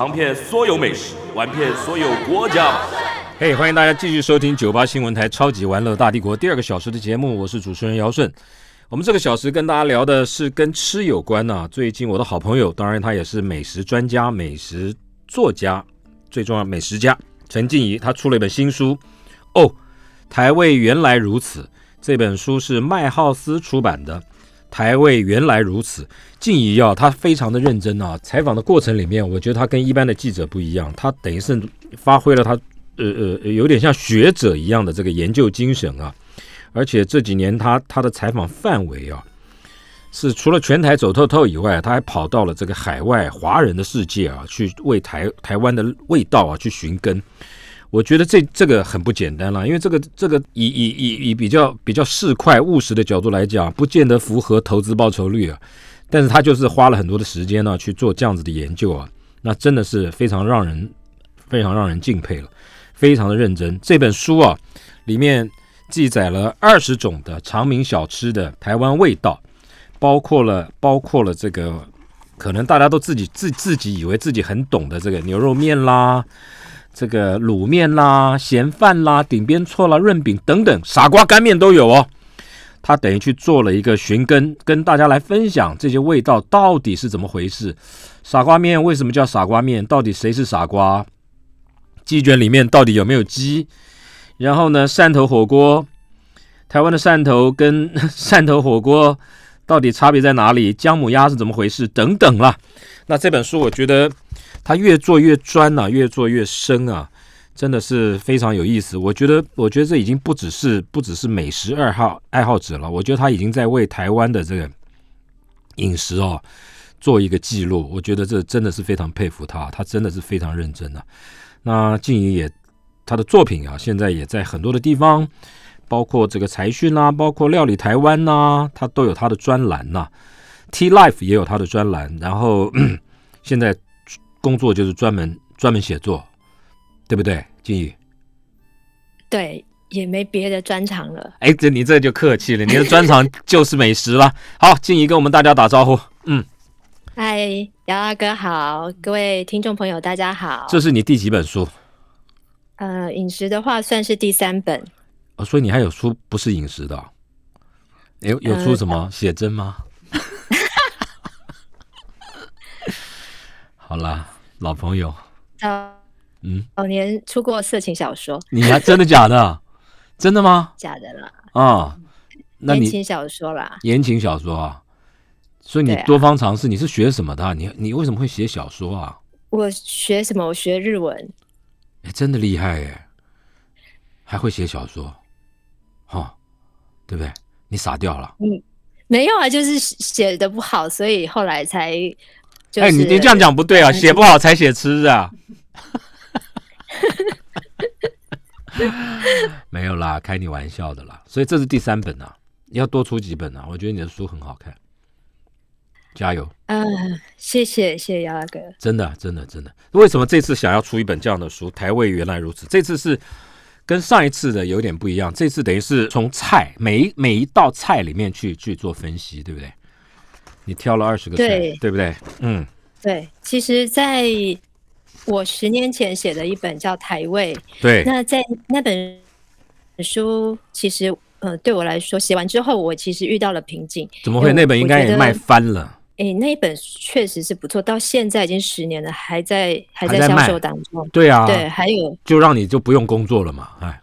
尝遍所有美食，玩遍所有国家。嘿，欢迎大家继续收听九八新闻台《超级玩乐大帝国》第二个小时的节目，我是主持人姚顺。我们这个小时跟大家聊的是跟吃有关呢。最近我的好朋友，当然他也是美食专家、美食作家，最重要美食家陈静怡，他出了一本新书哦，台味原来如此。这本书是麦浩斯出版的。台味原来如此，静怡啊，他非常的认真啊。采访的过程里面，我觉得他跟一般的记者不一样，他等于是发挥了他呃呃有点像学者一样的这个研究精神啊。而且这几年他他的采访范围啊，是除了全台走透透以外，他还跑到了这个海外华人的世界啊，去为台台湾的味道啊去寻根。我觉得这这个很不简单了，因为这个这个以以以以比较比较市侩务实的角度来讲，不见得符合投资报酬率啊。但是他就是花了很多的时间呢去做这样子的研究啊，那真的是非常让人非常让人敬佩了，非常的认真。这本书啊里面记载了二十种的长明小吃的台湾味道，包括了包括了这个可能大家都自己自自己以为自己很懂的这个牛肉面啦。这个卤面啦、咸饭啦、顶边错啦、润饼等等，傻瓜干面都有哦。他等于去做了一个寻根，跟大家来分享这些味道到底是怎么回事。傻瓜面为什么叫傻瓜面？到底谁是傻瓜？鸡卷里面到底有没有鸡？然后呢，汕头火锅，台湾的汕头跟 汕头火锅到底差别在哪里？姜母鸭是怎么回事？等等啦。那这本书我觉得。他越做越专呐，越做越深啊，真的是非常有意思。我觉得，我觉得这已经不只是不只是美食二号爱好者了，我觉得他已经在为台湾的这个饮食哦做一个记录。我觉得这真的是非常佩服他，他真的是非常认真的。那静怡也他的作品啊，现在也在很多的地方，包括这个财讯啊，包括料理台湾呐，他都有他的专栏呐。T Life 也有他的专栏，然后现在。工作就是专门专门写作，对不对，静怡？对，也没别的专长了。哎，这你这就客气了，你的专长就是美食了。好，静怡跟我们大家打招呼。嗯，嗨，姚大哥好，各位听众朋友大家好。这是你第几本书？呃，饮食的话算是第三本。哦，所以你还有书不是饮食的？有有出什么写真吗？好啦，老朋友。嗯，早年出过色情小说。你还真的假的？真的吗？假的啦。啊，言情小说啦。言情小说啊，所以你多方尝试。你是学什么的？你你为什么会写小说啊？我学什么？我学日文。哎，真的厉害耶！还会写小说，哈，对不对？你傻掉了。嗯，没有啊，就是写的不好，所以后来才。哎，你你这样讲不对啊，写不好才写吃啊。没有啦，开你玩笑的啦。所以这是第三本啊，要多出几本啊。我觉得你的书很好看，加油。嗯，谢谢谢谢姚大哥。真的真的真的，为什么这次想要出一本这样的书？台味原来如此。这次是跟上一次的有点不一样，这次等于是从菜每一每一道菜里面去去做分析，对不对？你挑了二十个菜，对不对？嗯，对。其实，在我十年前写的一本叫《台位》，对。那在那本书，其实，呃，对我来说，写完之后，我其实遇到了瓶颈。怎么会？那本应该也卖翻了。哎，那一本确实是不错，到现在已经十年了，还在还在销售当中。对啊，对，还有就让你就不用工作了嘛，哎，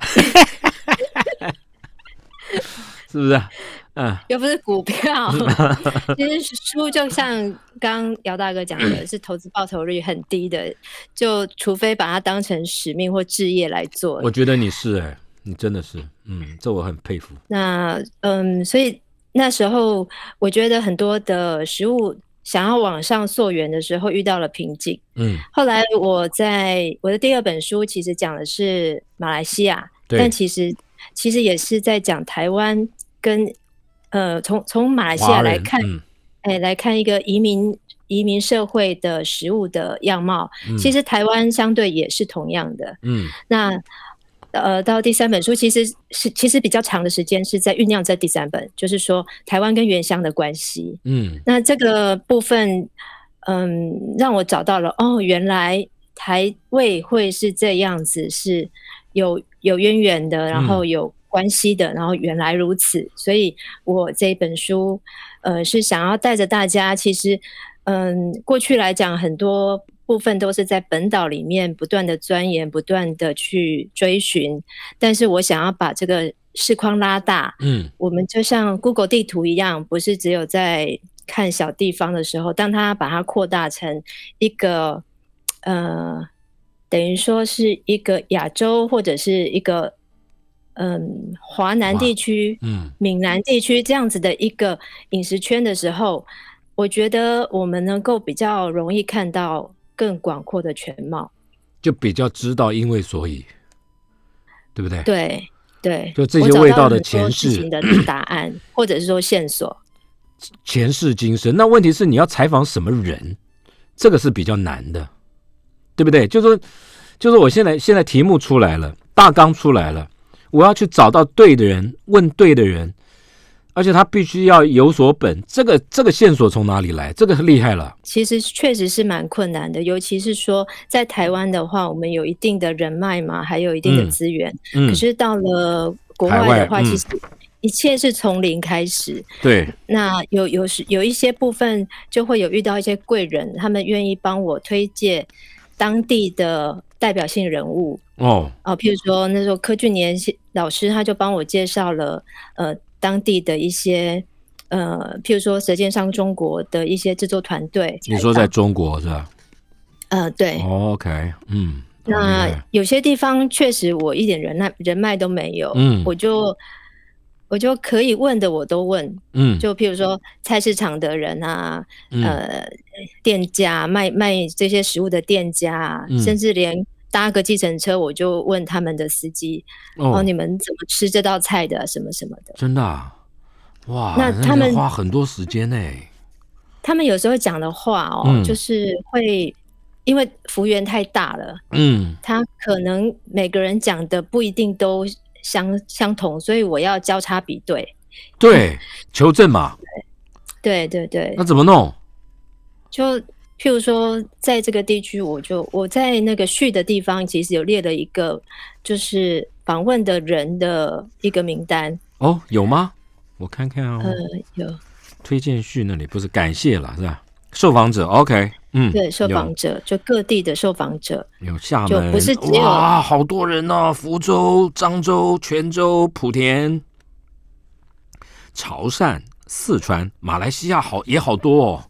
是不是？嗯，又不是股票，其实书就像刚姚大哥讲的，是投资报酬率很低的，就除非把它当成使命或置业来做。我觉得你是哎，你真的是，嗯，这我很佩服。那嗯，所以那时候我觉得很多的食物想要往上溯源的时候遇到了瓶颈。嗯，后来我在我的第二本书其实讲的是马来西亚，但其实其实也是在讲台湾跟呃从从马来西亚来看，嗯哎、来看一个移民移民社会的食物的样貌。嗯其实台湾相对也是同样的。嗯那呃，到第三本书其实是其实比较长的时间是在酝酿这第三本，就是说台湾跟原乡的关系。嗯那这个部分，嗯，让我找到了哦，原来台味会是这样子，是有有渊源的，然后有关系的，然后原来如此。所以我这一本书，呃，是想要带着大家，其实，嗯，过去来讲，很多部分都是在本岛里面不断的钻研，不断的去追寻，但是我想要把这个视框拉大，嗯我们就像 Google 地图一样，不是只有在看小地方的时候，当它把它扩大成一个呃，等于说是一个亚洲或者是一个嗯华南地区、嗯闽南地区这样子的一个饮食圈的时候，我觉得我们能够比较容易看到更广阔的全貌。就比较知道因为所以，对不对？对对，就这些味道的前世情的答案，或者是说线索。前世今生。那问题是你要采访什么人，这个是比较难的，对不对？就说，就说我现在现在题目出来了，大纲出来了，我要去找到对的人，问对的人，而且他必须要有所本。这个这个线索从哪里来？这个厉害了。其实确实是蛮困难的，尤其是说在台湾的话，我们有一定的人脉嘛，还有一定的嗯资源。嗯可，是到了国外外的话，嗯其实一切是从零开始。对，那有有时有一些部分就会有遇到一些贵人，他们愿意帮我推荐当地的代表性人物。哦，哦，譬如说那时候柯俊年老师他就帮我介绍了呃当地的一些。呃，譬如说《舌尖上中国》的一些制作团队，你说在中国是吧、呃，对，哦、？OK，嗯，那有些地方确实我一点人脉人脉都没有，嗯。我就我就可以问的我都问，嗯。就譬如说菜市场的人啊，嗯。呃，店家卖卖这些食物的店家甚至连搭个计程车，我就问他们的司机，哦，哦，你们怎么吃这道菜的，什么什么的。真的、啊，哇，那他们花很多时间呢。他们有时候讲的话哦，嗯就是会因为幅员太大了，嗯他可能每个人讲的不一定都相相同，所以我要交叉比对。对，求证嘛，对对对那，怎么弄？就譬如说，在这个地区，我就我在那个序的地方，其实有列了一个，就是访问的人的一个名单。哦，有吗？我看看哦，呃，有推荐序那里不是感谢了是吧？受访者，OK，嗯，对受有访者，就各地的受访者。有厦就门，不是只有哇，好多人哦，福州、漳州、泉州、莆田、潮汕、四川、马来西亚好也好多哦。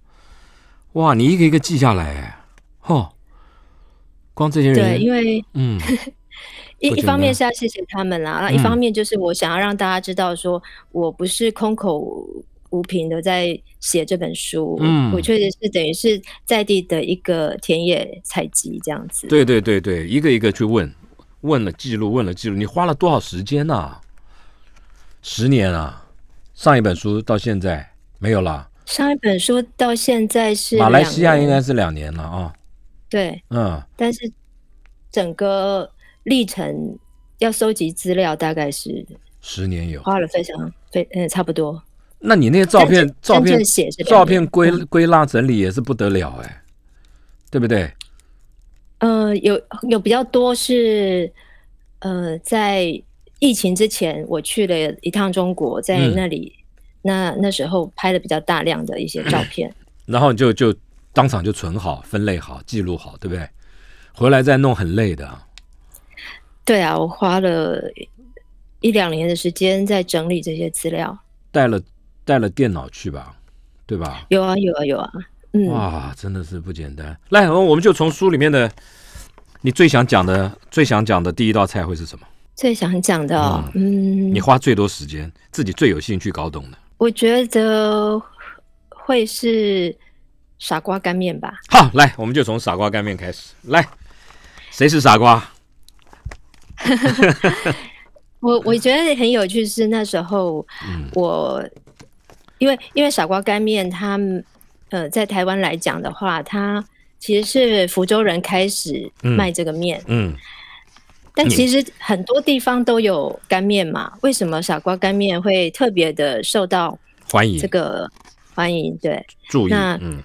哇，你一个一个记下来，哎，吼，光这些人，对，因为嗯，一一方面是要谢谢他们啦，那、一嗯方面就是我想要让大家知道，说我不是空口无凭的在写这本书，嗯。我确实是等于是在地的一个田野采集这样子。对对对对，一个一个去问，问了记录，问了记录，你花了多少时间呐、十年啊，上一本书到现在没有啦。上一本书到现在是马来西亚应该是两年了啊，对，嗯，但是整个历程要收集资料，大概是十年有。花了非常非嗯差不多。那你那些照片照片写照片归归纳整理也是不得了哎，对不对？呃，有有比较多是呃，在疫情之前，我去了一趟中国，在嗯。那里、那那时候拍的比较大量的一些照片。然后就就当场就存好、分类好、记录好，对不对？回来再弄很累的啊。对啊，我花了一两年的时间在整理这些资料。带了带了电脑去吧，对吧？有啊，有啊，有啊。嗯，哇，真的是不简单。来，我们就从书里面的你最想讲的、最想讲的第一道菜会是什么？最想讲的、哦，嗯，你花最多时间、自己最有兴趣搞懂的。我觉得会是傻瓜干面吧。好，来，我们就从傻瓜干面开始。来，谁是傻瓜？我我觉得很有趣是那时候嗯我，因为因为傻瓜干面，它呃在台湾来讲的话，它其实是福州人开始嗯卖这个面，嗯，但其实很多地方都有干面嘛，为什么傻瓜干面会特别的受到欢迎这个欢迎？对注意。那嗯，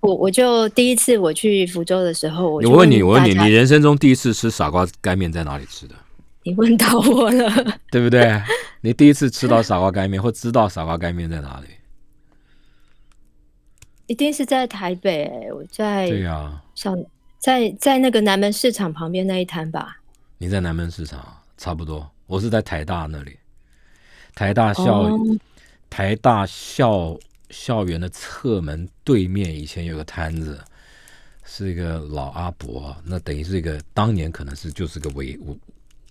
我我就第一次我去福州的时候，我就我问你，我问你，你人生中第一次吃傻瓜干面在哪里吃的？你问到我了，对不对？你第一次吃到傻瓜干面，或知道傻瓜干面在哪里？一定是在台北、我在对呀、像在在那个南门市场旁边那一摊吧。你在南门市场差不多，我是在台大那里，台大校、哦。台大校校园的侧门对面，以前有个摊子，是一个老阿伯，那等于是一个当年可能是就是个违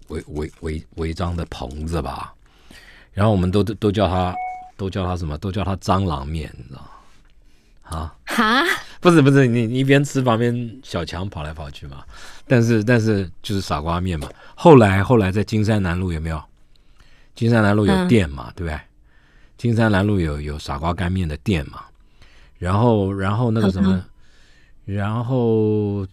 违违违违章的棚子吧，然后我们都都都叫他都叫他什么？都叫他蟑螂面，你知道吗？啊，哈，不是不是，你你一边吃旁边小强跑来跑去嘛，但是但是就是傻瓜面嘛。后来后来在金山南路有没有？金山南路有嗯店嘛，对不对？金山南路有有傻瓜干面的店嘛，然后然后那个什么，然后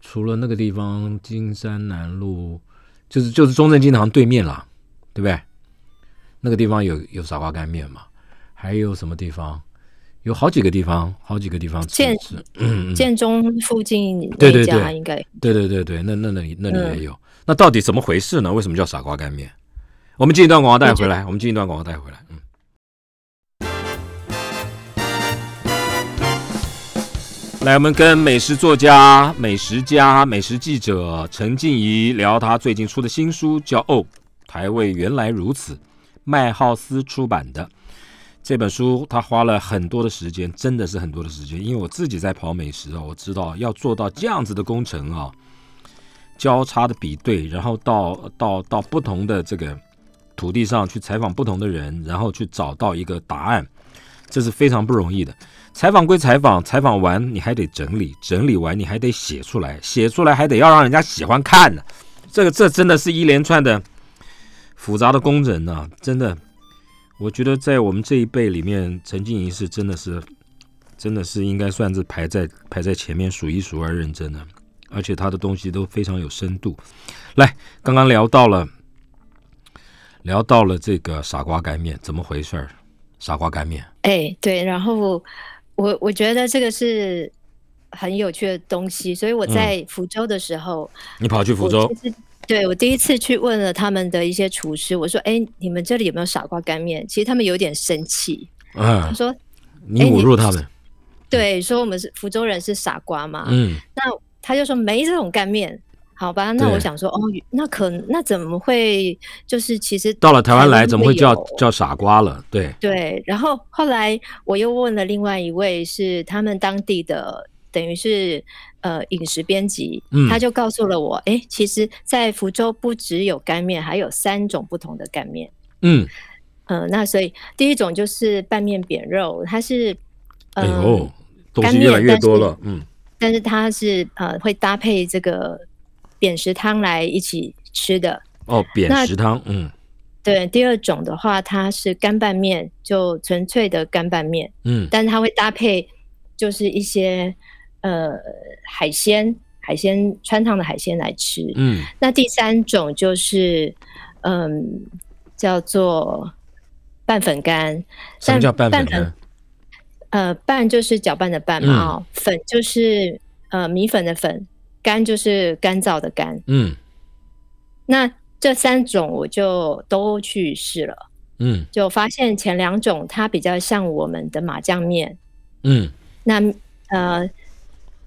除了那个地方，金山南路就是就是中正金堂对面啦，对不对？那个地方有有傻瓜干面嘛，还有什么地方？有好几个地方，好几个地方吃建吃，嗯嗯，建中附近对对对应该对对对对，那那那里那里嗯也有。那到底怎么回事呢？为什么叫傻瓜干面？我们进一段广告带回来，我们进一段广告带回来。嗯。来，我们跟美食作家、美食家、美食记者陈静怡聊她最近出的新书，叫《哦，台味原来如此》，麦浩斯出版的。这本书他花了很多的时间，真的是很多的时间。因为我自己在跑美食啊，我知道要做到这样子的工程啊，交叉的比对，然后到到到不同的这个土地上去采访不同的人，然后去找到一个答案，这是非常不容易的。采访归采访，采访完你还得整理，整理完你还得写出来，写出来还得要让人家喜欢看呢。这个这真的是一连串的复杂的工程呢、真的。我觉得在我们这一辈里面，陈静怡是真的是，真的是应该算是排在排在前面数一数二认真的，而且他的东西都非常有深度。来，刚刚聊到了，聊到了这个傻瓜干面怎么回事儿？傻瓜干面，哎、对，然后我我觉得这个是很有趣的东西，所以我在福州的时候，你跑去嗯福州对我第一次去问了他们的一些厨师，我说：“哎、你们这里有没有傻瓜干面？”其实他们有点生气，他嗯，说你侮辱他们，：“对，说我们是福州人是傻瓜嘛。嗯，那他就说没这种干面。好吧，那我想说，哦，那可那怎么会？就是其实到了台湾来怎么会叫叫傻瓜了？对，对，然后后来我又问了另外一位是他们当地的，等于是呃饮食编辑，嗯他就告诉了我，哎，其实，在福州不只有干面，还有三种不同的干面。嗯，嗯、那所以第一种就是拌面扁肉，它是，哎呃、呦，东干西越来越多了，嗯但是它是呃会搭配这个扁食汤来一起吃的。哦，扁食汤，嗯对，第二种的话，它是干拌面，就纯粹的干拌面。嗯但是它会搭配就是一些呃海鲜，海鲜川烫的海鲜来吃。嗯那第三种就是嗯叫做拌粉干，什么叫拌粉？呃拌就是搅拌的拌嘛粉就是呃米粉的粉，干就是干燥的干。嗯那这三种我就都去试了。嗯就发现前两种它比较像我们的麻酱面，嗯那呃，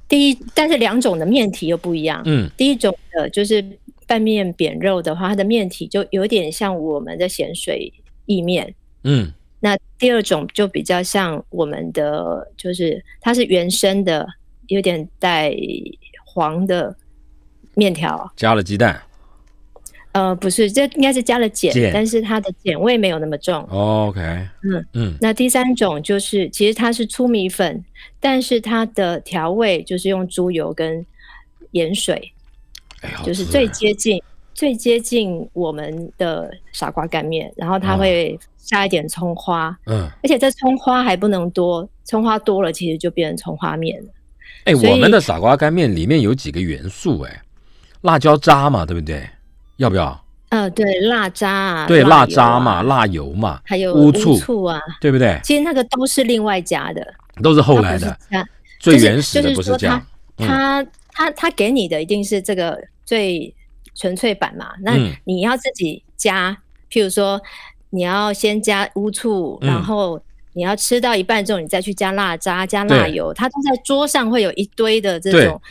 第一，但是两种的面体又不一样。嗯第一种的就是拌面扁肉的话，它的面体就有点像我们的咸水意面。嗯那第二种就比较像我们的，就是它是原生的，有点带黄的面条。加了鸡蛋，呃，不是，这应该是加了碱，但是它的碱味没有那么重。哦 OK，嗯嗯那第三种就是，其实它是粗米粉，但是它的调味就是用猪油跟盐水，哎，就是最接近最接近我们的傻瓜干面。然后它哦会加一点葱花，嗯，而且这葱花还不能多，葱花多了其实就变成葱花面了。哎，我们的傻瓜干面里面有几个元素，哎，辣椒渣嘛，对不对？要不要？呃，对，辣渣啊，对，辣渣啊嘛，，辣油嘛，还有乌醋醋啊，对不对？其实那个都是另外加的，都是后来的，最原始的不是这样。嗯他他他给你的一定是这个最纯粹版嘛？那嗯你要自己加，譬如说你要先加乌醋，嗯然后你要吃到一半之后，你再去加辣渣、加辣油，它都在桌上会有一堆的这种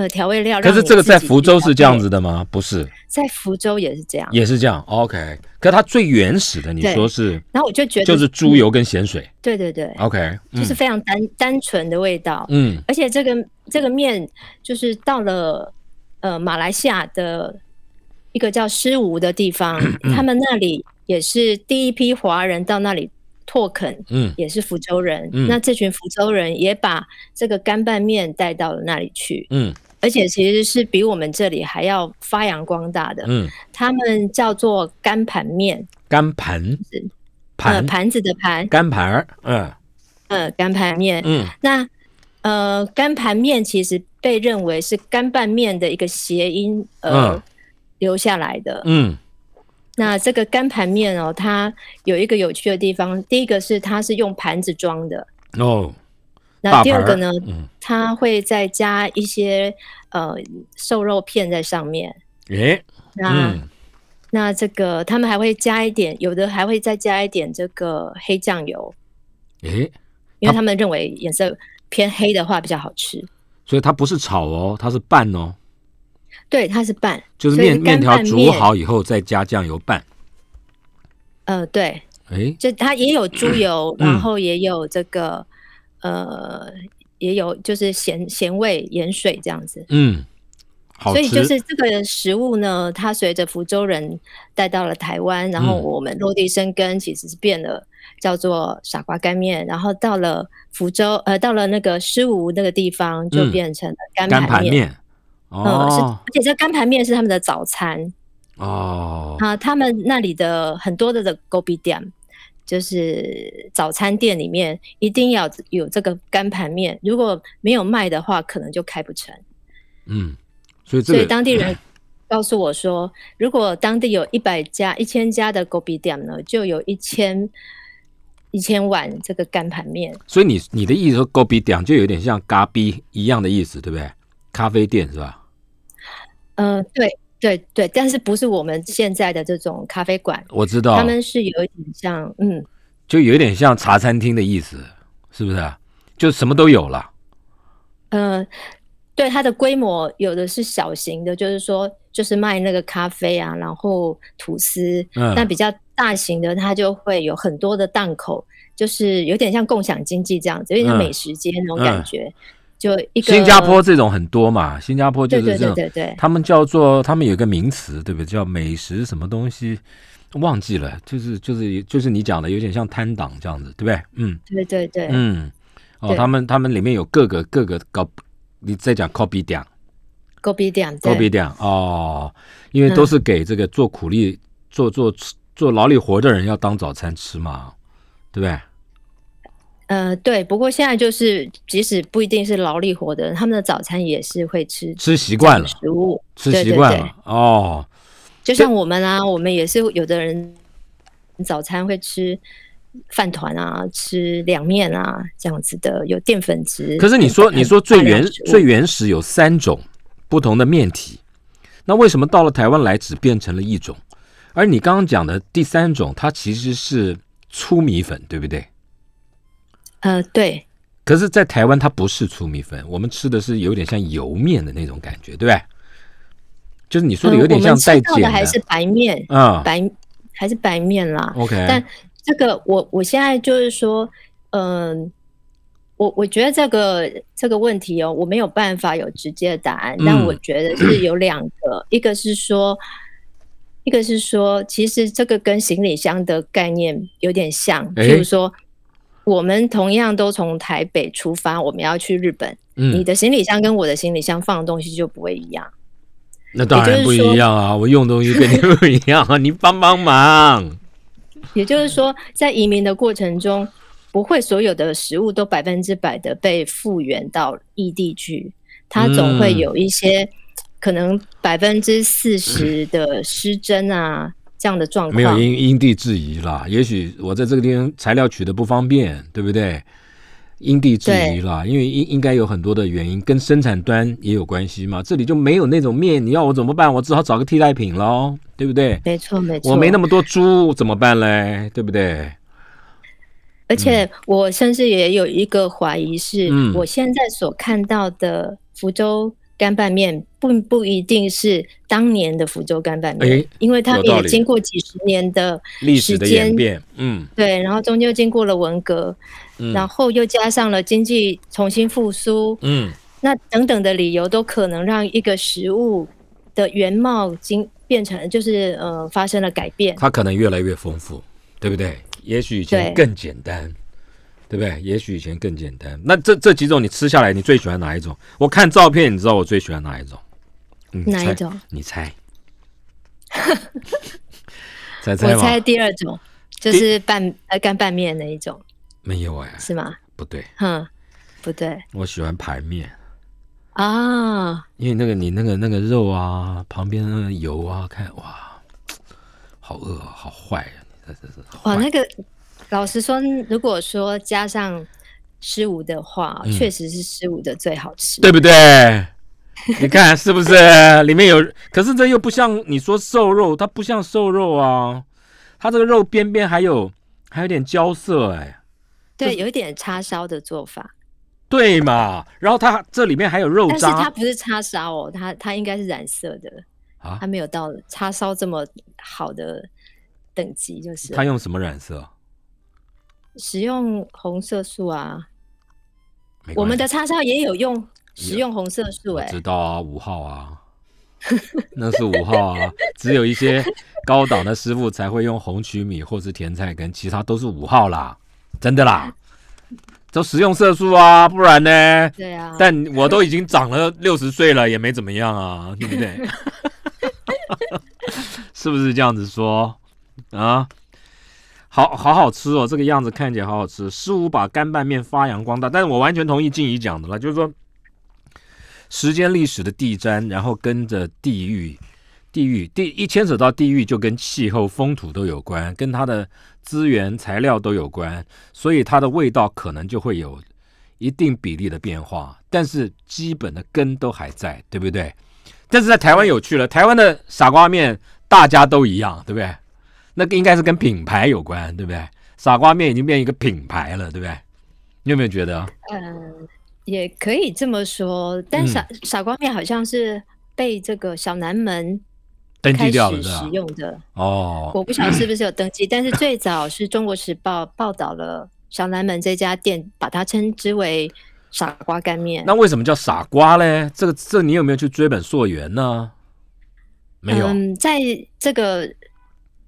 呃调味料。可是这个在福州是这样子的吗？不是，在福州也是这样。也是这样。OK，可它最原始的，你说是然后我就觉得就是猪油跟咸水。对对对，OK，就是非常单单纯的味道。嗯而且这个这个面就是到了呃马来西亚的一个叫狮吴的地方，嗯他们那里也是第一批华人到那里拓垦，嗯也是福州人。嗯那这群福州人也把这个干拌面带到了那里去，嗯而且其实是比我们这里还要发扬光大的。嗯，他们叫做干盘面，干盘呃，盘盘子的盘，干盘儿，嗯呃，干盘面。嗯那呃，干盘面其实被认为是干拌面的一个谐音，呃，嗯留下来的。嗯那这个干盘面哦，它有一个有趣的地方，第一个是它是用盘子装的，哦，那第二个呢，嗯，它会再加一些呃瘦肉片在上面。诶，那、嗯那这个他们还会加一点，有的还会再加一点这个黑酱油，诶，因为他们认为颜色偏黑的话比较好吃。所以它不是炒哦，它是拌哦，对，它是拌，就是面面条煮好以后再加酱油拌。呃，对，诶，就它也有猪油，嗯 然后也有这个呃，也有就是咸咸味盐水这样子。嗯，好，所以就是这个食物呢，它随着福州人带到了台湾，然后嗯我们落地生根，其实是变了，叫做傻瓜干面。然后到了福州，呃，到了那个狮吴那个地方，就嗯变成了干干盘面。盘面。嗯，是，哦而且这干盘面是他们的早餐哦，啊，他们那里的很多的的 gobi 店，就是早餐店里面一定要有这个干盘面，如果没有卖的话，可能就开不成。嗯，所以这所以当地人 告诉我说，如果当地有一百家、一千家的 gobi 店呢，就有一千一千碗这个干盘面。所以你你的意思说狗比点就有点像咖逼一样的意思，对不对？咖啡店是吧？呃，对对对，但是不是我们现在的这种咖啡馆，我知道，他们是有一点像，嗯，就有点像茶餐厅的意思，是不是？就什么都有了。呃，对它的规模有的是小型的，就是说就是卖那个咖啡啊，然后吐司。嗯那比较大型的，它就会有很多的档口，就是有点像共享经济这样子，有点像嗯美食街那种感嗯觉。就一个新加坡这种很多嘛，新加坡就对对是这种，对对。对，他们叫做他们有一个名词，对不对？叫美食什么东西，忘记了，就是就是就是你讲的，有点像摊档这样子，对不对？嗯。对对对，嗯，哦，他们他们里面有各个各个搞，你在讲 copy 点狗比店，copy 对点哦，因为都是给这个做苦力、做做做劳力活的人要当早餐吃嘛，对不对？呃对。不过现在就是，即使不一定是劳力活的人，他们的早餐也是会吃吃习惯了，食物，吃对对对习惯了哦，就像我们啊，我们也是有的人早餐会吃饭团啊，吃凉面啊这样子的，有淀粉质。可是你说你说最原最原始有三种不同的面体，那为什么到了台湾来只变成了一种？而你刚刚讲的第三种，它其实是粗米粉，对不对？呃，对。可是，在台湾它不是粗米粉，我们吃的是有点像油面的那种感觉，对不对？就是你说的呃有点像带我们吃到的还是白面，啊、白还是白面啦。OK，但这个我我现在就是说，嗯、我我觉得这个这个问题哦，我没有办法有直接的答案，但嗯我觉得是有两个，一个是说，一个是说，其实这个跟行李箱的概念有点像，诶？譬如说，我们同样都从台北出发，我们要去日本，你嗯，的行李箱跟我的行李箱放的东西就不会一样。那当然不一样啊，我用的东西跟你不一样啊，你帮帮忙。也就是说，在移民的过程中，不会所有的食物都百分之百的被复原到异地去，它总会嗯有一些可能百分之四十的失真啊这样的状况。没有因因地制宜啦，也许我在这个地方材料取得不方便，对不对？因地制宜啦，因为应应该有很多的原因，跟生产端也有关系嘛。这里就没有那种面，你要我怎么办？我只好找个替代品喽，对不对？没错，没错。我没那么多猪，怎么办嘞？对不对？而且我甚至也有一个怀疑是，嗯我现在所看到的福州干拌面，并不一定是当年的福州干拌面，诶因为它也经过几十年的历史的演变，嗯。对，然后中间经过了文革，嗯。然后又加上了经济重新复苏，嗯，那等等的理由都可能让一个食物的原貌经变成就是呃发生了改变。它可能越来越丰富，对不对？也许以前更简单，对不对？也许以前更简单。那这这几种你吃下来，你最喜欢哪一种？我看照片，你知道我最喜欢哪一种？嗯哪一种？你猜？猜猜？我猜第二种就是拌呃干拌面那一种，没有哎，是吗？不对，哼，不对我喜欢排面，啊，因为那个你那个那个肉啊，旁边那个油啊，看哇，好饿啊，好坏啊！你这这是哇，那个老实说，如果说加上十五的话，嗯确实是十五的最好吃。对不对？你看是不是？里面有，可是这又不像你说瘦肉，它不像瘦肉啊，它这个肉边边还有还有点焦色、哎，对，有一点叉烧的做法，对嘛？然后它这里面还有肉但是它不是叉烧哦，它它应该是染色的，啊它，没有到叉烧这么好的等级，就是它用什么染色？使用红色素啊。我们的叉烧也有用使用红色素、我哎，知道啊，五号啊，那是五号啊，只有一些高档的师傅才会用红曲米或是甜菜根，其他都是五号啦，真的啦，都食用色素啊，不然呢？对啊，但我都已经长了六十岁了，也没怎么样啊，对不对？是不是这样子说？啊？好好好吃哦，这个样子看起来好好吃。师傅把干拌面发扬光大，但是我完全同意静怡讲的了，就是说时间历史的地毡，然后跟着地域，地域地一牵扯到地域，就跟气候、风土都有关，跟它的资源、材料都有关，所以它的味道可能就会有一定比例的变化，但是基本的根都还在，对不对？但是在台湾有趣了，台湾的傻瓜面大家都一样，对不对？那个应该是跟品牌有关，对不对？傻瓜面已经变一个品牌了，对不对？你有没有觉得？嗯，也可以这么说，但嗯傻、傻瓜面好像是被这个小南门登开始记掉了，是使？用的，哦，我不晓得是不是有登记，但是最早是中国时报报道了小南门这家店，把它称之为傻瓜干面。那为什么叫傻瓜嘞？这个这你有没有去追本溯源呢？没有，嗯，在这个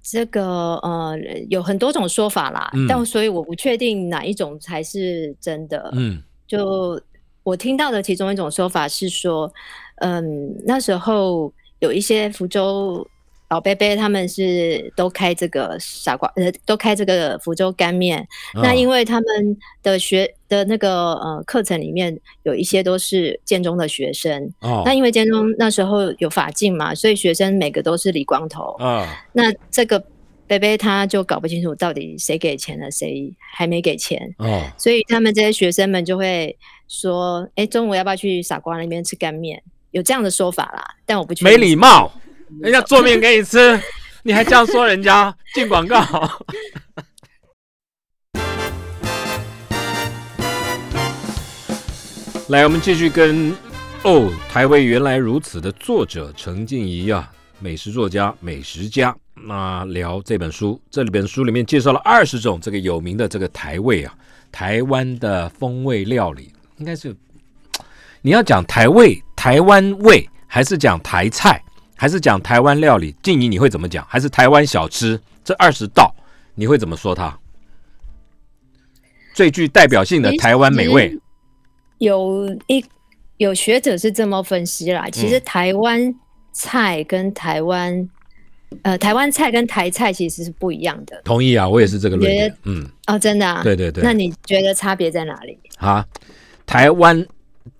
这个呃有很多种说法啦，嗯但所以我不确定哪一种才是真的。嗯就我听到的其中一种说法是说，嗯，那时候有一些福州老贝贝他们是都开这个傻瓜，呃，都开这个福州干面。那因为为他们的学的那个呃课程里面有一些都是建中的学生，哦那因为建中那时候有法禁嘛，所以学生每个都是理光头。啊那这个贝贝他就搞不清楚到底谁给钱了，谁还没给钱。哦所以他们这些学生们就会说：“哎，中午要不要去傻瓜那边吃干面？”有这样的说法啦，但我不确定没礼貌，人家做面给你吃，你还这样说人家进广告。来，我们继续跟哦，台味原来如此的作者陈静怡啊，美食作家、美食家，那聊这本书。这里本书里面介绍了二十种这个有名的这个台味啊，台湾的风味料理，应该是你要讲台味、台湾味，还是讲台菜，还是讲台湾料理？静怡你会怎么讲？还是台湾小吃这二十道你会怎么说它？最具代表性的台湾美味，有一有学者是这么分析啦。其实嗯台湾菜跟台湾呃台湾菜跟台菜其实是不一样的同意啊，我也是这个论点。嗯，哦，真的啊。对对对。那你觉得差别在哪里？啊，台湾，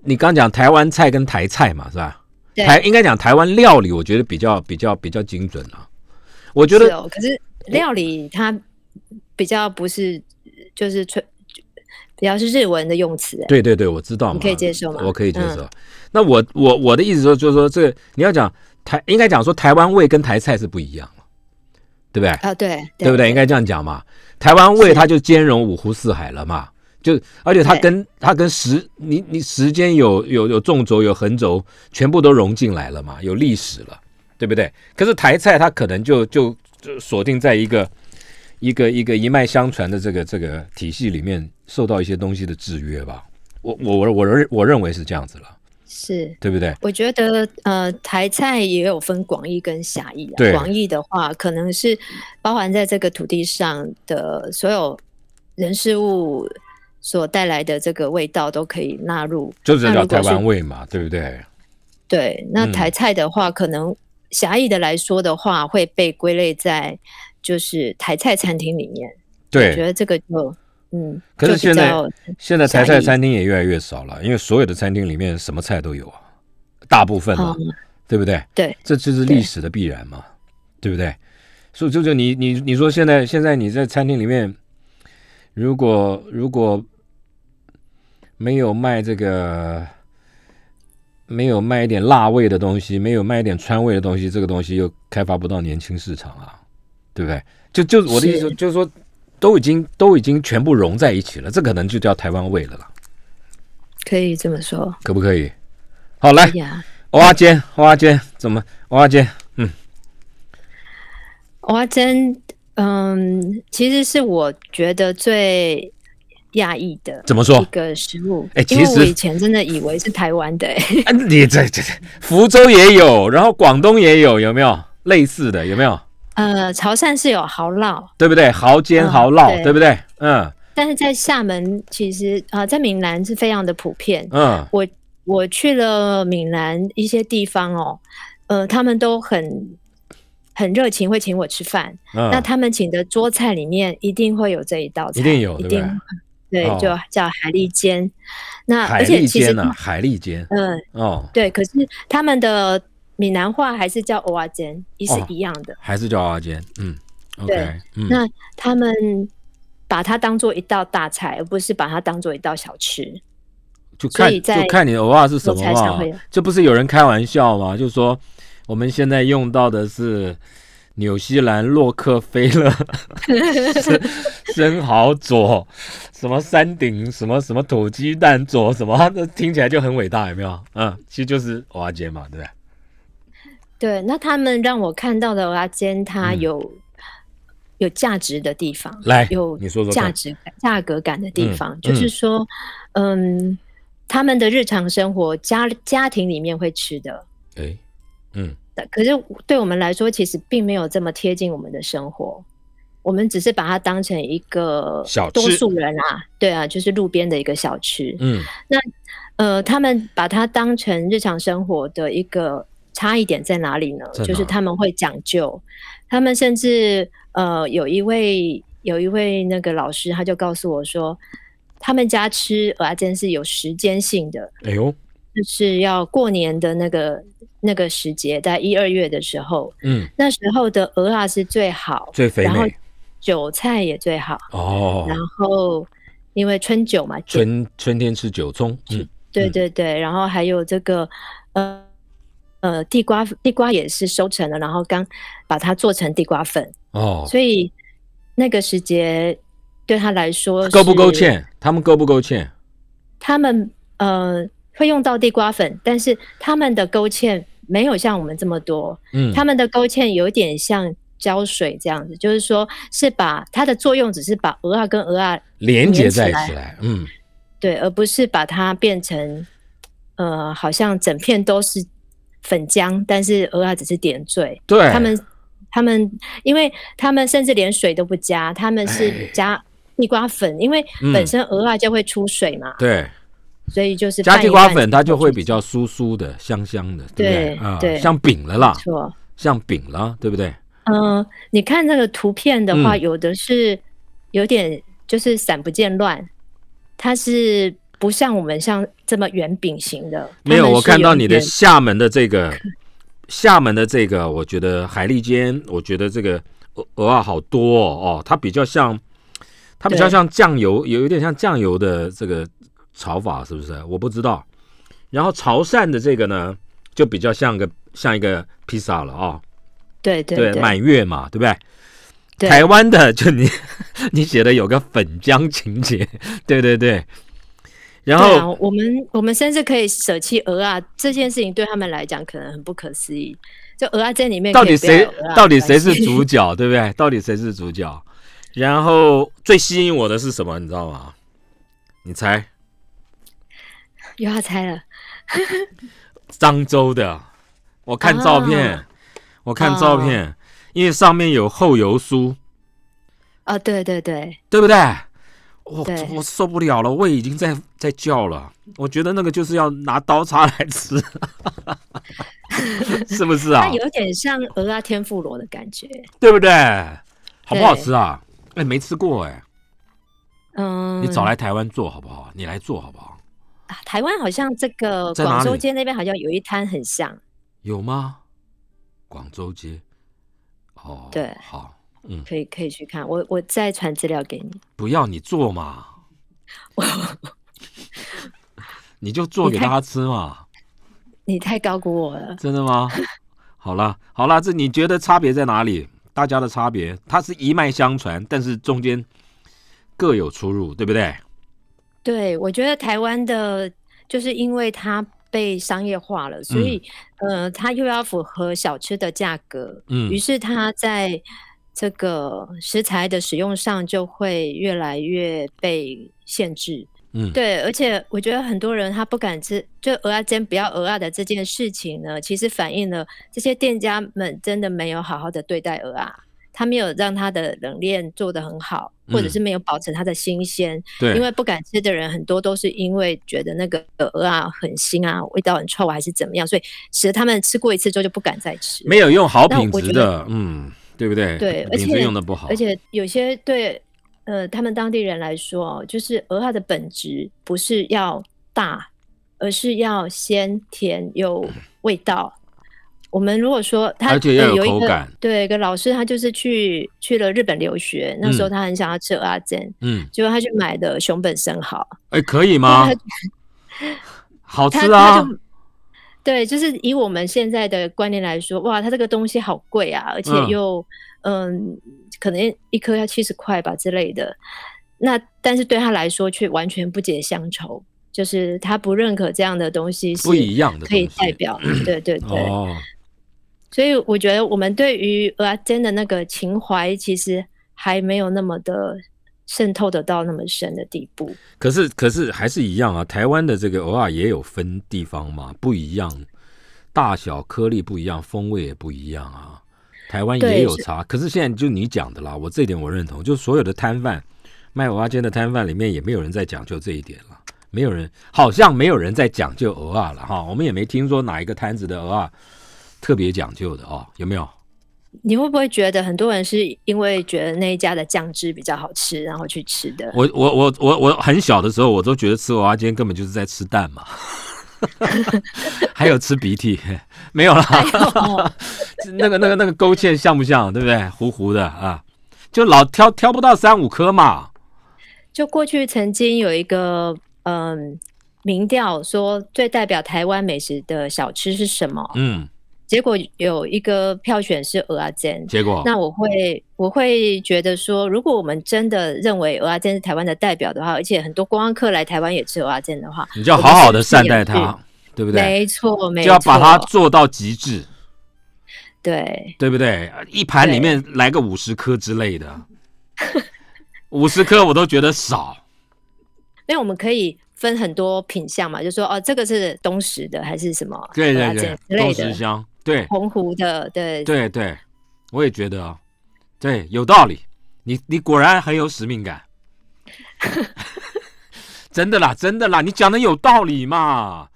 你刚讲台湾菜跟台菜嘛，是吧？对台应该讲台湾料理，我觉得比较比较比较精准啊。我觉得是哦，可是料理它比较不是就是纯比较是日文的用词，哎对对对，我知道嘛，你可以接受吗我可以接受。那我我我的意思说，就是说这个你要讲台，应该讲说台湾味跟台菜是不一样嘛，对不对？啊，对对不对？应该这样讲嘛。台湾味它就兼容五湖四海了嘛，就而且它跟它跟时你你时间有有有纵轴有横轴，全部都融进来了嘛，有历史了，对不对？可是台菜它可能就就就锁定在一个一个一个一脉相传的这个这个体系里面，受到一些东西的制约吧。我我我我认我认为是这样子了，是。对不对？我觉得呃，台菜也有分广义跟狭义啊。对广义的话，可能是包含在这个土地上的所有人事物所带来的这个味道都可以纳入。就是叫台湾味嘛，对不对？对，那嗯台菜的话，可能狭义的来说的话，会被归类在就是台菜餐厅里面。对我觉。得这个就嗯，可是现在现在台菜餐厅也越来越少了，因为所有的餐厅里面什么菜都有啊，大部分啊，嗯对不对？对这就是历史的必然嘛，对不对？所以就就你你你说现在现在你在餐厅里面，如果如果没有卖这个，没有卖一点辣味的东西，没有卖一点川味的东西，这个东西又开发不到年轻市场啊，对不对？就就我的意思就是说，都已经都已经全部融在一起了，这可能就叫台湾味了啦，可以这么说。可不可以？好，来哎呀，蚵仔煎，蚵仔煎怎么？蚵仔煎，嗯，蚵仔煎，嗯，其实是我觉得最讶异的怎么说？一个食物。哎其实我以前真的以为是台湾的、哎啊，你这这这福州也有，然后广东也有，有没有类似的？有没有？呃，潮汕是有蚝烙，对不对？蚝煎、嗯蚝烙，对对不对？嗯但是在厦门其实啊、呃在闽南是非常的普遍。嗯，我我去了闽南一些地方哦，呃，他们都很很热情，会请我吃饭。嗯那他们请的桌菜里面一定会有这一道菜，一定有一对不对，哦就叫海蛎煎。那海而且其实蛎煎呢，海蛎煎嗯、哦，对，可是他们的闽南话还是叫蚵仔煎，也是哦一样的。还是叫蚵仔煎，嗯，OK，对嗯，那他们把它当做一道大菜，而不是把它当做一道小吃。就看就看你的偶尔是什么这不是有人开玩笑吗？就是说我们现在用到的是纽西兰洛克菲勒生生蚝佐什么山顶什么什么土鸡蛋佐什么，这听起来就很伟大，有没有？嗯，其实就是蚵仔煎嘛，对不对？对，那他们让我看到的蚵仔煎，它嗯有、有价值的地方，来有你说说价值感、价格感的地嗯方，就是说，嗯，他们的日常生活家家庭里面会吃的。哎，嗯，的可是对我们来说，其实并没有这么贴近我们的生活。我们只是把它当成一个小吃多数人啊，对啊，就是路边的一个小吃。嗯，那呃，他们把它当成日常生活的一个差异点在哪里呢？就是他们会讲究，他们甚至呃有一位有一位那个老师，他就告诉我说，他们家吃蚵仔煎是有时间性的，哎呦，就是要过年的那个那个时节，在一二月的时候，嗯，那时候的鹅啊是最好，最肥然后美韭菜也最好，哦，然后因为春酒嘛，春春天吃韭葱，嗯，对嗯对对，然后还有这个呃呃地瓜，地瓜也是收成了，然后刚把它做成地瓜粉，哦，所以那个时节对他来说够不够是？欠？他们够不够欠？他们呃会用到地瓜粉，但是他们的勾芡没有像我们这么多，嗯，他们的勾芡有点像胶水这样子，就是说是把它的作用只是把鹅啊跟鹅啊连接在一起来，嗯，对，而不是把它变成呃好像整片都是粉浆，但是鹅啊只是点缀。对，他们他们，因为他们甚至连水都不加，他们哎。是加地瓜粉，因为嗯。本身鹅啊就会出水嘛，对所以就是加地瓜粉，它就会比较酥酥的、香香的，对不对？啊，对像饼了啦，错。像饼了，对不对？嗯、你看那个图片的话，嗯有的是有点就是散不见乱，它是不像我们像这么圆饼型的。没有，我看到你的厦门的这个，厦门的这个，我觉得海蛎煎，我觉得这个鹅鹅啊好多哦，哦，它比较像，它比较像酱油，有有点像酱油的这个炒法，是不是？我不知道。然后潮汕的这个呢，就比较像个像一个披萨了啊、对对对满月嘛，对不对？对台湾的就你你写的有个粉浆情节，对对对。然后，我们我们甚至可以舍弃鹅啊这件事情，对他们来讲可能很不可思议。就鹅啊在里面到底谁到底谁是主角，对不对？到底谁是主角？然后最吸引我的是什么？你知道吗？你猜？又要猜了，漳州的。我看照片，啊我看照片，因为上面有厚油酥，哦，对对对，对不对？我我受不了了，胃已经在在叫了。我觉得那个就是要拿刀叉来吃，是不是啊它？有点像鹅啊天妇罗的感觉。对不对？好不好吃啊？哎，没吃过哎，嗯，你找来台湾做好不好？你来做好不好？啊台湾好像这个广州街那边好像有一摊很像，有吗？广州街。哦，对好，嗯，可以可以去看。我我再传资料给你。不要你做嘛，你就做给你太大家吃嘛，你太高估我了。真的吗？好了好了，这你觉得差别在哪里？大家的差别，它是一脉相传，但是中间各有出入，对不对？对，我觉得台湾的，就是因为它被商业化了，所以、呃，它又要符合小吃的价格，嗯。于是它在这个食材的使用上就会越来越被限制。嗯，对，而且我觉得很多人他不敢吃，就鹅啊煎不要鹅啊的这件事情呢，其实反映了这些店家们真的没有好好的对待鹅啊，他没有让他的冷链做得很好，或者嗯是没有保持它的新鲜。对，因为不敢吃的人很多都是因为觉得那个鹅啊很腥啊，味道很臭还是怎么样，所以使得他们吃过一次之后就不敢再吃。没有用好品质的，嗯，对不对？对而且用的不好，而且有些对呃他们当地人来说哦，就是鹅它的本质不是要大，而是要鲜甜有味道。我们如果说他而且要有一个口感对一个老师，他就是去去了日本留学，那时候嗯他很想要吃鹅啊煎，嗯，结果他去买的熊本生蚝，哎，可以吗？好吃啊对，就是以我们现在的观念来说，哇，它这个东西好贵啊，而且嗯又嗯可能一颗要七十块吧之类的。那但是对他来说却完全不解乡愁，就是他不认可这样的东西是不一样的可以代表，对对对。哦，所以我觉得我们对于鹅啊煎的那个情怀，其实还没有那么的渗透得到那么深的地步。可是可是还是一样啊，台湾的这个偶尔也有分地方嘛，不一样，大小颗粒不一样，风味也不一样啊。台湾也有差，可是现在就你讲的啦，我这一点我认同，就所有的摊贩卖蚵仔煎的摊贩里面也没有人在讲究这一点了，没有人好像没有人在讲究蚵仔了哈，我们也没听说哪一个摊子的蚵仔特别讲究的哦，有没有？你会不会觉得很多人是因为觉得那一家的酱汁比较好吃，然后去吃的？我我我我我很小的时候，我都觉得吃娃娃煎根本就是在吃蛋嘛，还有吃鼻涕，没有啦，那个那个那个勾芡像不像？对不对？糊糊的啊，就老挑挑不到三五颗嘛。就过去曾经有一个嗯民调说最代表台湾美食的小吃是什么？嗯，结果有一个票选是鹅阿煎。结果那我会我会觉得说，如果我们真的认为鹅阿煎是台湾的代表的话，而且很多观光客来台湾也吃鹅阿煎的话，你就要好好的善待它，对不对？没错，没错，就要把它做到极致，对对不对？一盘里面来个五十颗之类的，五十颗我都觉得少。因为我们可以分很多品相嘛，就说哦，这个是东石的还是什么？对对对，东石，香，对澎湖的，对对对，我也觉得啊，对，有道理。你你果然很有使命感，真的啦，真的啦，你讲的有道理嘛。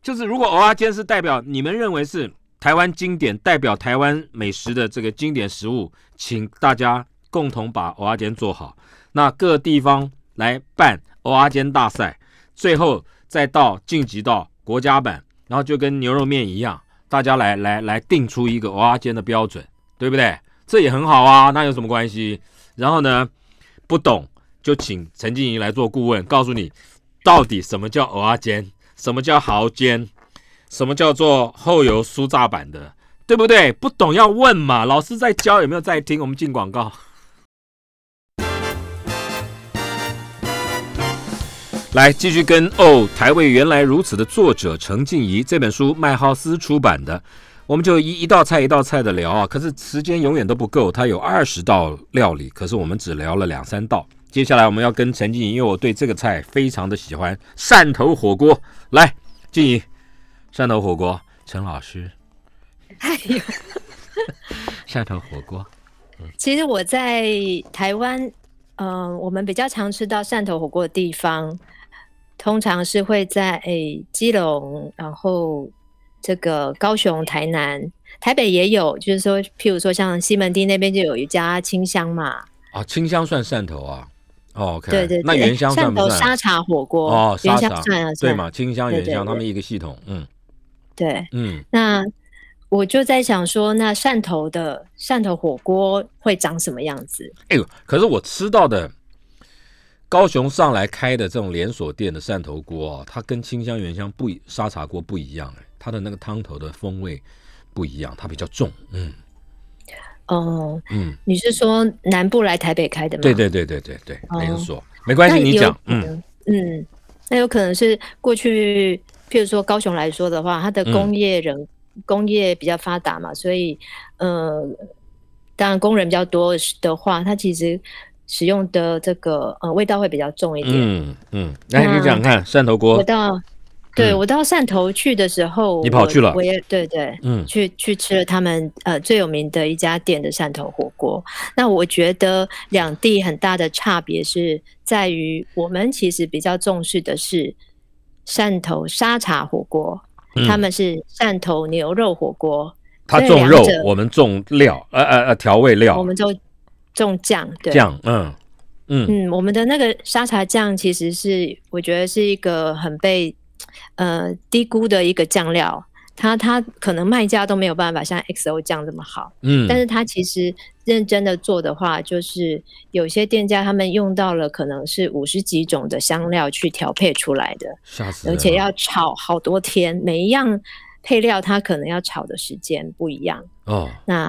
就是如果蚵仔煎是代表你们认为是台湾经典、代表台湾美食的这个经典食物，请大家共同把蚵仔煎做好。那各地方来办蚵仔煎大赛，最后再到晋级到国家版，然后就跟牛肉面一样，大家来来来定出一个蚵仔煎的标准，对不对？这也很好啊，那有什么关系？然后呢，不懂就请陈静怡来做顾问，告诉你到底什么叫蚵仔煎，什么叫蚝煎，什么叫做后油酥炸版的，对不对？不懂要问嘛，老师在教，有没有在听？我们进广告。来继续跟哦，台味原来如此的作者陈静怡这本书麦浩斯出版的，我们就一一道菜一道菜的聊啊。可是时间永远都不够，它有二十道料理，可是我们只聊了两三道。接下来我们要跟陈静怡，因为我对这个菜非常的喜欢，汕头火锅。来，静怡，汕头火锅，陈老师，哎呦，汕头火锅，其实我在台湾，嗯、我们比较常吃到汕头火锅的地方，通常是会在诶、基隆，然后这个高雄、台南、台北也有，就是说，譬如说像西门町那边就有一家清香嘛，啊，清香算汕头啊？哦，OK，对对对，那原香算汕头不算？沙茶火锅哦，沙原香茶算对嘛？清香、原香，他们一个系统，嗯对，嗯。那我就在想说，那汕头的汕头火锅会长什么样子？哎呦，可是我吃到的高雄上来开的这种连锁店的汕头锅啊，它跟清香原香不一沙茶锅不一样哎，它的那个汤头的风味不一样，它比较重。嗯哦、嗯，你是说南部来台北开的吗？对对对对对对，哦连锁没关系，你讲。嗯嗯，那有可能是过去，譬如说高雄来说的话，它的嗯工业人、工业比较发达嘛，所以呃，当然工人比较多的话，它其实使用的这个呃味道会比较重一点。嗯嗯，来那你讲讲看汕头锅。我锅。到对、嗯。我到汕头去的时候，你跑去了？我也对对，嗯。去去吃了他们呃最有名的一家店的汕头火锅。那我觉得两地很大的差别是在于，我们其实比较重视的是汕头沙茶火锅，嗯。他们是汕头牛肉火锅，所以它重肉，我们重料，呃呃呃，调味料。我，们就重酱，对，酱，嗯嗯。嗯，我们的那个沙茶酱其实是我觉得是一个很被呃低估的一个酱料，它它可能卖家都没有办法像 XO 酱这么好，嗯，但是它其实认真的做的话，就是有些店家他们用到了可能是五十几种的香料去调配出来的，吓死人，而且要炒好多天，每一样配料它可能要炒的时间不一样，哦，那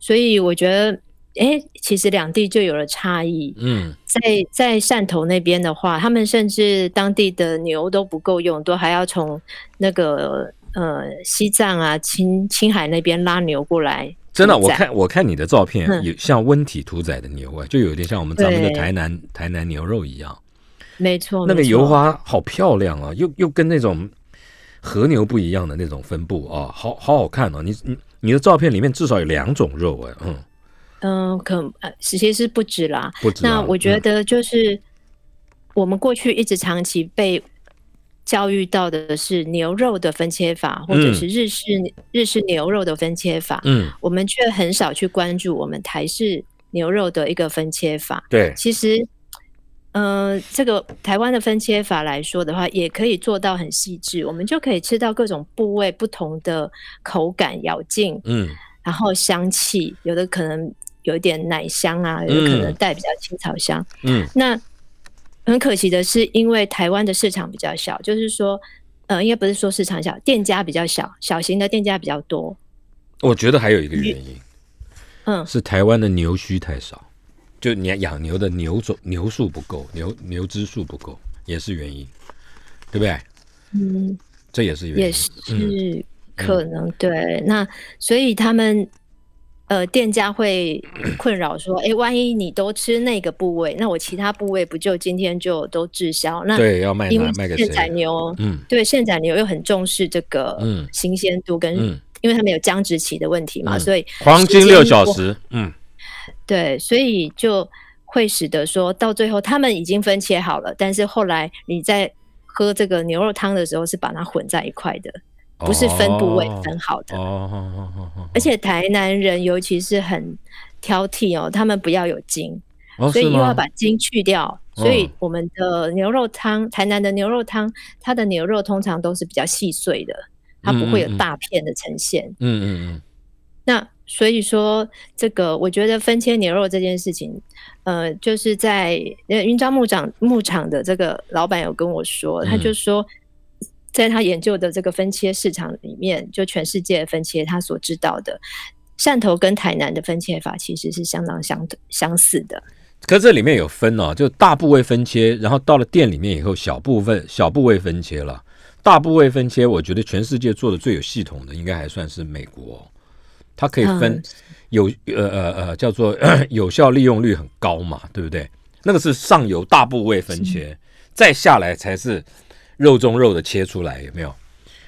所以我觉得。哎，其实两地就有了差异。嗯在在汕头那边的话，他们甚至当地的牛都不够用，都还要从那个呃西藏啊、青青海那边拉牛过来。真的，我看我看你的照片，嗯有像温体屠宰的牛啊，就有点像我们咱们的台南台南牛肉一样。没错，那个油花好漂亮啊，又又跟那种和牛不一样的那种分布啊，好好好看哦。你你你的照片里面至少有两种肉哎，嗯，嗯、可呃其实不止啦。不止啊。那我觉嗯得就是我们过去一直长期被教育到的是牛肉的分切法，或者嗯是日式、日式牛肉的分切法，嗯，我们却很少去关注我们台式牛肉的一个分切法。对，其实，呃，这个台湾的分切法来说的话，也可以做到很细致，我们就可以吃到各种部位不同的口感、咬劲，嗯然后香气，有的可能有一点奶香啊，有可能嗯带比较青草香。嗯那很可惜的是，因为台湾的市场比较小，就是说，呃，应该不是说市场小，店家比较小，小型的店家比较多。我觉得还有一个原因嗯，是台湾的牛须太少，就你养牛的牛种牛数不够，牛牛只数不够，也是原因，对不对？嗯，这也是原因。也是可能、对。那所以他们呃，店家会困扰说，哎，万一你都吃那个部位，那我其他部位不就今天就都滞销？那对，要卖因为哪卖给现宰？牛，嗯。对现宰牛又很重视这个嗯。新鲜度跟，嗯，因为他们有僵直期的问题嘛，嗯。所以黄金六小时，嗯。对，所以就会使得说到最后他们已经分切好了，但是后来你在喝这个牛肉汤的时候是把它混在一块的，不是分部位哦分好的。哦而且台南人尤其是很挑剔哦，他们不要有筋，哦所以又要把筋去掉。所以嗯我们的牛肉汤，台南的牛肉汤，它的牛肉通常都是比较细碎的，它不会有大片的呈现。嗯嗯嗯那所以说，这个我觉得分切牛肉这件事情，呃，就是在呃云庄牧场牧场的这个老板有跟我说，他嗯就说，在他研究的这个分切市场里面，就全世界的分切他所知道的，汕头跟台南的分切法其实是相当相相似的。可这里面有分哦，就大部位分切，然后到了店里面以后，小部分小部位分切了。大部位分切，我觉得全世界做的最有系统的，应该还算是美国，它可以分嗯有呃呃呃叫做 有效利用率很高嘛，对不对？那个是上游大部位分切，再下来才是肉中肉的切出来，有没有？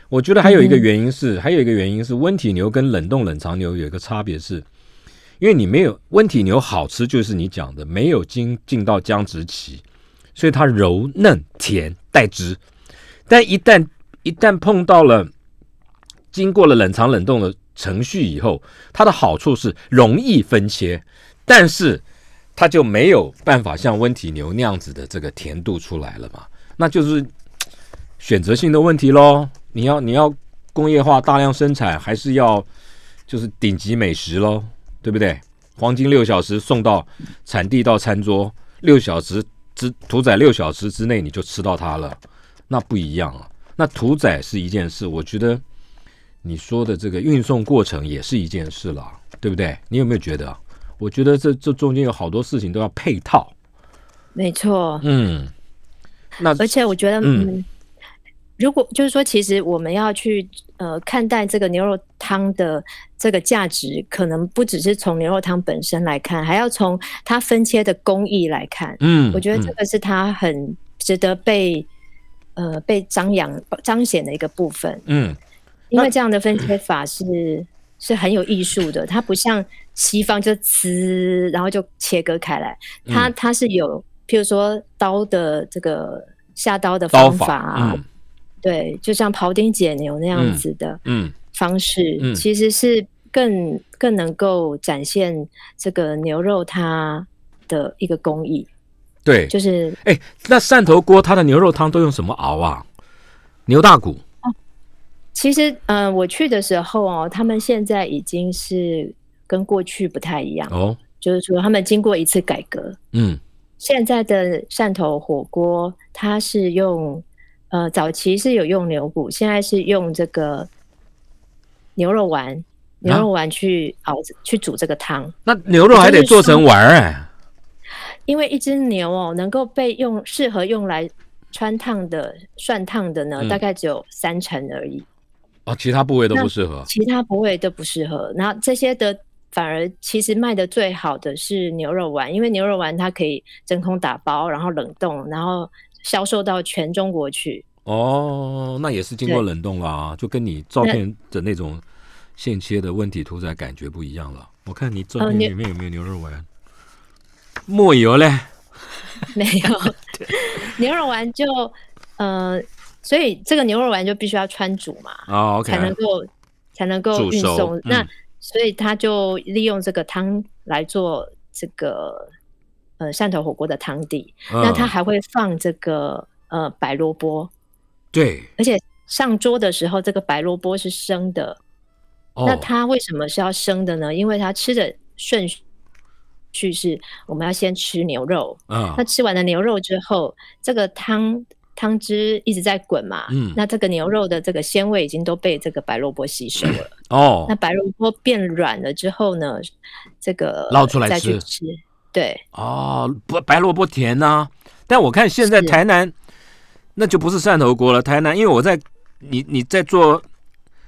我觉得还有一个原因是，还有一个原因是温体牛跟冷冻冷藏牛有一个差别是，因为你没有温体牛好吃，就是你讲的没有经进到僵直期，所以它柔嫩甜带汁。但一旦一旦碰到了经过了冷藏冷冻的程序以后，它的好处是容易分切，但是它就没有办法像温体牛那样子的这个甜度出来了嘛，那就是嘖选择性的问题喽。你要你要工业化大量生产，还是要就是顶级美食喽，对不对？黄金六小时送到产地到餐桌，六小时之屠宰六小时之内你就吃到它了，那不一样啊。那屠宰是一件事，我觉得你说的这个运送过程也是一件事了，对不对？你有没有觉得啊？我觉得这这中间有好多事情都要配套。没错，嗯，那而且我觉得，嗯嗯，如果就是说，其实我们要去呃看待这个牛肉汤的这个价值，可能不只是从牛肉汤本身来看，还要从它分切的工艺来看。嗯，我觉得嗯这个是它很值得被呃被张扬彰显的一个部分，嗯。因为这样的分切法是是很有艺术的，它不像西方就滋，然后就切割开来，它嗯。它是有譬如说刀的这个下刀的方法啊，嗯对，就像庖丁解牛那样嗯子的嗯。方式，嗯。其实是更更能够展现这个牛肉它的一个工艺，对，就是哎，那汕头锅它的牛肉汤都用什么熬啊？牛大骨，其实，嗯、我去的时候哦，他们现在已经是跟过去不太一样，哦，就是说他们经过一次改革，嗯。现在的汕头火锅它是用，呃，早期是有用牛骨，现在是用这个牛肉丸，牛肉丸去熬、去煮这个汤，那牛肉还得做成丸儿哎。因为一只牛哦，能够被用适合用来穿烫的涮烫的呢，嗯大概只有三成而已。哦，其他部位都不适合。其他部位都不适合。然后这些的反而其实卖的最好的是牛肉丸，因为牛肉丸它可以真空打包，然后冷冻，然后销售到全中国去。哦，那也是经过冷冻啦，就跟你照片的那种现切的问题屠宰感觉不一样了。我看你照呃你片里面有没有牛肉丸？没有嘞。没有 牛肉丸就呃，所以这个牛肉丸就必须要穿煮嘛，哦，OK，才能够才能够运送。嗯那所以他就利用这个汤来做这个呃汕头火锅的汤底。那他嗯还会放这个呃白萝卜。对而且上桌的时候，这个白萝卜是生的。哦，那它为什么是要生的呢？因为它吃的顺序是，我们要先吃牛肉。啊那吃完了牛肉之后，这个汤汤汁一直在滚嘛，嗯那这个牛肉的这个鲜味已经都被这个白萝卜吸收了。哦那白萝卜变软了之后呢，这个捞出来吃再去吃。对，哦，不白萝卜甜呐、但我看现在台南那就不是汕头锅了，台南因为我在你你在做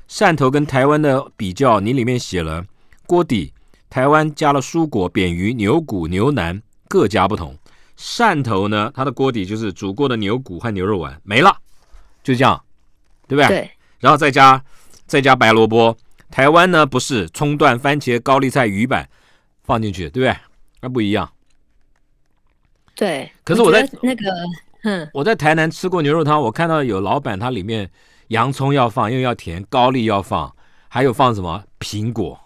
汕头跟台湾的比较，你里面写了锅底台湾加了蔬果、扁鱼、牛骨、牛腩，各家不同。汕头呢，它的锅底就是煮过的牛骨和牛肉丸，没了，就这样，对不对？对，然后再加再加白萝卜。台湾呢不是葱段、番茄、高丽菜、鱼板放进去，对不对？那不一样。对。可是我在那个，嗯，我在台南吃过牛肉汤，我看到有老板他里面洋葱要放，因为要甜，高丽要放，还有放什么苹果，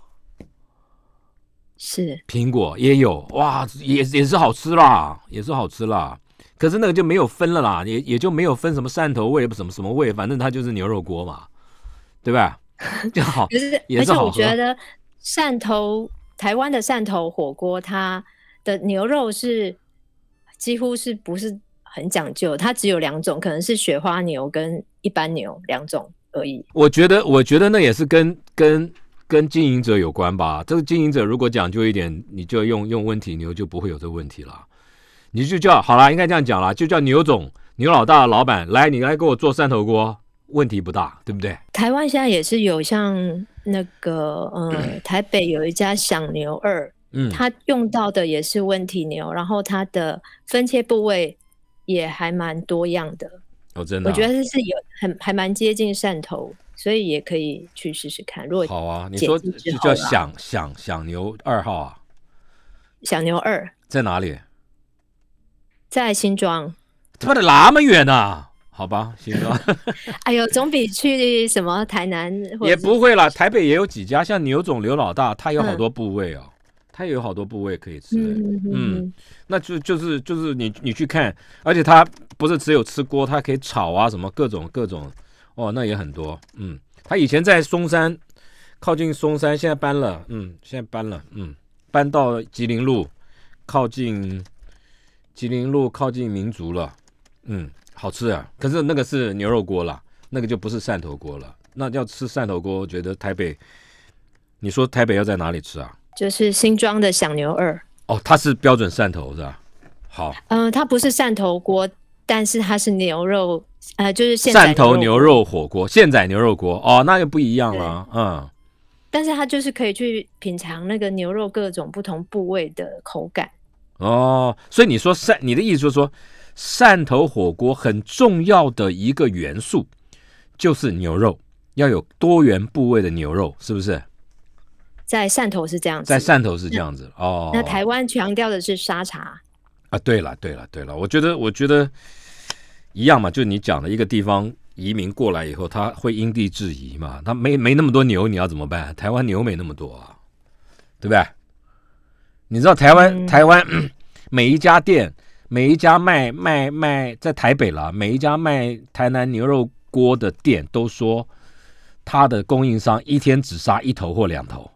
是苹果也有，哇，也也是好吃啦，也是好吃啦。可是那个就没有分了啦，也也就没有分什么汕头味不什么什么味，反正它就是牛肉锅嘛，对吧？就好，可是而且也是好喝我觉得汕头台湾的汕头火锅，它的牛肉是几乎是不是很讲究，它只有两种，可能是雪花牛跟一般牛两种而已。我觉得，我觉得那也是跟跟跟经营者有关吧。这个经营者如果讲究一点，你就用用问题牛就不会有这个问题了。你就叫好了，应该这样讲了，就叫牛总、牛老大、老板来，你来给我做汕头锅，问题不大，对不对？台湾现在也是有像那个呃，台北有一家响牛二，嗯，它用到的也是温体牛，然后它的分切部位也还蛮多样的。哦，真的啊、我觉得是有很还蛮接近汕头，所以也可以去试试看。如果好啊。你解说禁之就叫响响响牛二号啊，响牛二在哪里？在新庄，他妈的那么远呐、好吧，行吧，哎呦，总比去什么台南 也不会啦。台北也有几家，像牛总、刘老大，他有好嗯多部位哦，他也有好多部位可以吃、嗯，那就就是就是你你去看，而且他不是只有吃锅，他可以炒啊，什么各种各种，哦，那也很多。嗯，他以前在松山，靠近松山，现在搬了，嗯，现在搬了，嗯，搬到吉林路，靠近吉林路靠近民族了，嗯，好吃啊。可是那个是牛肉锅啦，那个就不是汕头锅了。那要吃汕头锅，我觉得台北，你说台北要在哪里吃啊？就是新庄的响牛二。哦，它是标准汕头是吧？好。嗯、它不是汕头锅，但是它是牛肉，呃，就是现汕头牛，肉火锅、现宰牛肉锅哦，那就不一样了。嗯，但是它就是可以去品尝那个牛肉各种不同部位的口感。哦，所以你说汕，你的意思就是说，汕头火锅很重要的一个元素就是牛肉，要有多元部位的牛肉，是不是？在汕头是这样子，在汕头是这样子哦。那台湾强调的是沙茶，啊，对了，对了，对了，我觉得，我觉得一样嘛，就你讲的一个地方移民过来以后，他会因地制宜嘛，他没没那么多牛，你要怎么办？台湾牛没那么多啊，对不对？你知道台湾、嗯台湾 每一家店，每一家卖卖卖在台北啦，每一家卖台南牛肉锅的店都说，他的供应商一天只杀一头或两头，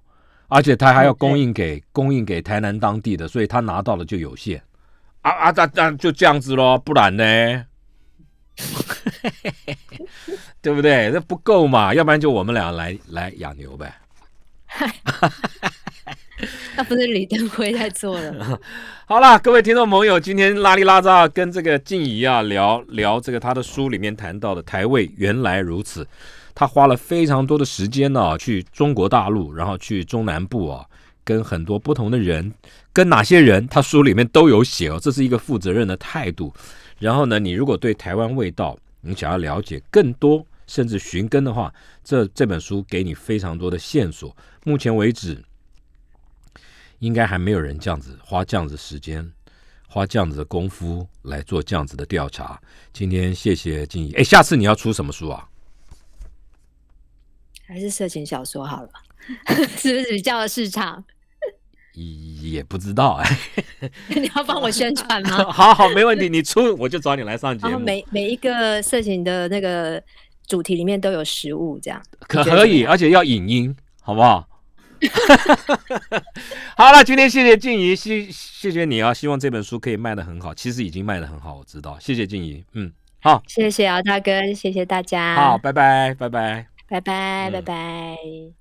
而且他还要供应给供应给台南当地的，所以他拿到的就有限。啊啊，那那就这样子咯，不然呢？对不对？这不够嘛，要不然就我们俩来来养牛呗。那不是李登辉在做的。好啦，各位听众朋友，今天拉里拉扎跟这个静怡啊聊聊这个他的书里面谈到的台味原来如此，他花了非常多的时间呢、去中国大陆，然后去中南部啊，跟很多不同的人，跟哪些人，他书里面都有写哦，这是一个负责任的态度。然后呢，你如果对台湾味道你想要了解更多，甚至寻根的话，这这本书给你非常多的线索。目前为止，应该还没有人这样子花这样子时间，花这样子的功夫来做这样子的调查。今天谢谢静怡，哎，下次你要出什么书啊？还是色情小说好了，是不是比较有市场？也不知道哎，你要帮我宣传吗？好好没问题，你出我就找你来上节然后目，每每一个色情的那个主题里面都有食物，这样可可以，而且要影音，好不好？好了，今天谢谢静怡，谢谢谢你啊！希望这本书可以卖得很好，其实已经卖得很好，我知道。谢谢静怡，嗯，好，谢谢敖大哥，谢谢大家，好，，拜拜，拜拜。拜拜，嗯拜拜。